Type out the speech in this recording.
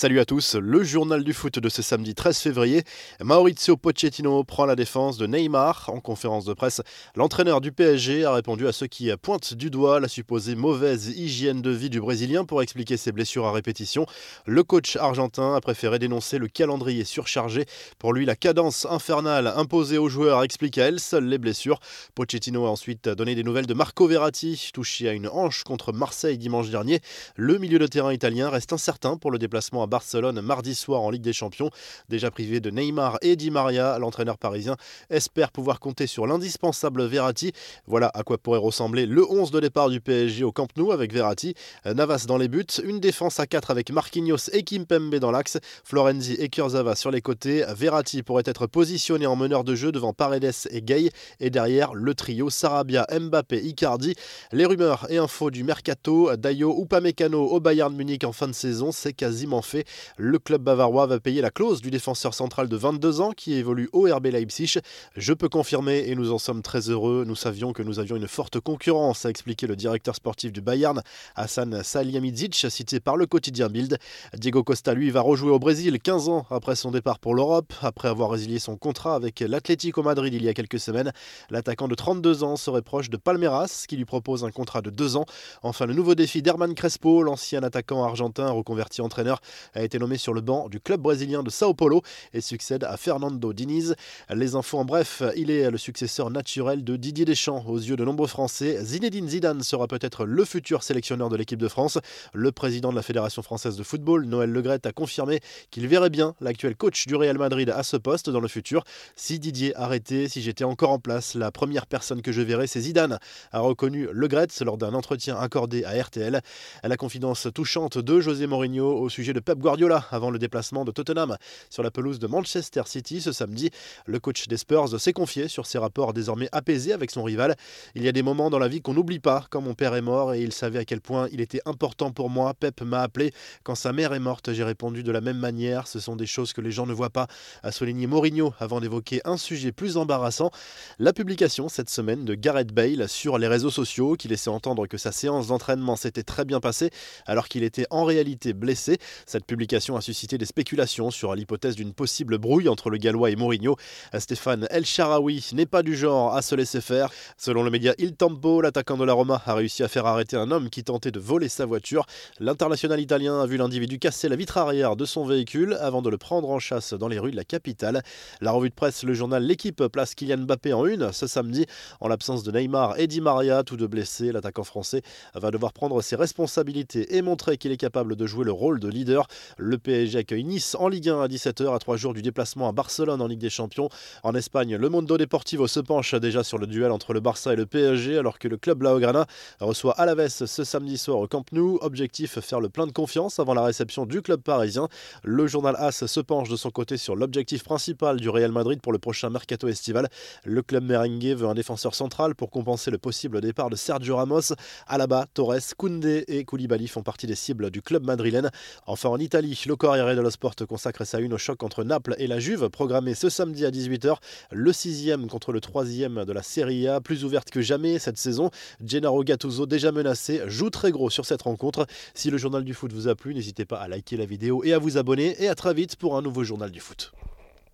Salut à tous, le journal du foot de ce samedi 13 février. Maurizio Pochettino prend la défense de Neymar. En conférence de presse, l'entraîneur du PSG a répondu à ceux qui pointent du doigt la supposée mauvaise hygiène de vie du Brésilien pour expliquer ses blessures à répétition. Le coach argentin a préféré dénoncer le calendrier surchargé. Pour lui, la cadence infernale imposée aux joueurs explique à elle seule les blessures. Pochettino a ensuite donné des nouvelles de Marco Verratti, touché à une hanche contre Marseille dimanche dernier. Le milieu de terrain italien reste incertain pour le déplacement à Barcelone mardi soir en Ligue des Champions. Déjà privé de Neymar et Di Maria, l'entraîneur parisien espère pouvoir compter sur l'indispensable Verratti. Voilà à quoi pourrait ressembler le 11 de départ du PSG au Camp Nou avec Verratti. Navas dans les buts, une défense à 4 avec Marquinhos et Kimpembe dans l'axe, Florenzi et Kurzawa sur les côtés. Verratti pourrait être positionné en meneur de jeu devant Paredes et Gay et derrière le trio Sarabia, Mbappé, Icardi. Les rumeurs et infos du mercato, Dayo Upamecano au Bayern Munich en fin de saison, c'est quasiment fait. Le club bavarois va payer la clause du défenseur central de 22 ans qui évolue au RB Leipzig. Je peux confirmer et nous en sommes très heureux. Nous savions que nous avions une forte concurrence, a expliqué le directeur sportif du Bayern, Hassan Salihamidzic, cité par le quotidien Bild. Diego Costa, lui, va rejouer au Brésil 15 ans après son départ pour l'Europe. Après avoir résilié son contrat avec l'Atlético Madrid il y a quelques semaines, l'attaquant de 32 ans serait proche de Palmeiras qui lui propose un contrat de 2 ans. Enfin, le nouveau défi d'Herman Crespo, l'ancien attaquant argentin reconverti entraîneur, a été nommé sur le banc du club brésilien de Sao Paulo et succède à Fernando Diniz. Les infos en bref, il est le successeur naturel de Didier Deschamps aux yeux de nombreux Français. Zinedine Zidane sera peut-être le futur sélectionneur de l'équipe de France. Le président de la Fédération française de football, Noël Legrette, a confirmé qu'il verrait bien l'actuel coach du Real Madrid à ce poste dans le futur. Si Didier arrêtait, si j'étais encore en place, la première personne que je verrais, c'est Zidane, a reconnu Legrette lors d'un entretien accordé à RTL. La confidence touchante de José Mourinho au sujet de Pep Guardiola avant le déplacement de Tottenham sur la pelouse de Manchester City ce samedi. Le coach des Spurs s'est confié sur ses rapports désormais apaisés avec son rival. Il y a des moments dans la vie qu'on n'oublie pas, quand mon père est mort et il savait à quel point il était important pour moi. Pep m'a appelé. Quand sa mère est morte, j'ai répondu de la même manière. Ce sont des choses que les gens ne voient pas, a souligné Mourinho avant d'évoquer un sujet plus embarrassant. La publication cette semaine de Gareth Bale sur les réseaux sociaux qui laissait entendre que sa séance d'entraînement s'était très bien passée alors qu'il était en réalité blessé. Publication a suscité des spéculations sur l'hypothèse d'une possible brouille entre le Gallois et Mourinho. Stéphane El Sharawi n'est pas du genre à se laisser faire. Selon le média Il Tempo, l'attaquant de la Roma a réussi à faire arrêter un homme qui tentait de voler sa voiture. L'international italien a vu l'individu casser la vitre arrière de son véhicule avant de le prendre en chasse dans les rues de la capitale. La revue de presse, le journal L'équipe place Kylian Mbappé en une ce samedi. En l'absence de Neymar et Di Maria, tous deux blessés, l'attaquant français va devoir prendre ses responsabilités et montrer qu'il est capable de jouer le rôle de leader. Le PSG accueille Nice en Ligue 1 à 17h à trois jours du déplacement à Barcelone en Ligue des Champions. En Espagne, le Mondo Deportivo se penche déjà sur le duel entre le Barça et le PSG alors que le club Blaugrana reçoit Alaves ce samedi soir au Camp Nou. Objectif faire le plein de confiance avant la réception du club parisien. Le journal AS se penche de son côté sur l'objectif principal du Real Madrid pour le prochain mercato estival. Le club merengue veut un défenseur central pour compenser le possible départ de Sergio Ramos. Alaba, Torres, Koundé et Koulibaly font partie des cibles du club madrilène. Enfin en Italie, le Corriere dello Sport consacre sa une au choc entre Naples et la Juve, programmé ce samedi à 18h. Le sixième contre le troisième de la Serie A, plus ouverte que jamais cette saison. Gennaro Gattuso, déjà menacé, joue très gros sur cette rencontre. Si le journal du foot vous a plu, n'hésitez pas à liker la vidéo et à vous abonner. Et à très vite pour un nouveau journal du foot.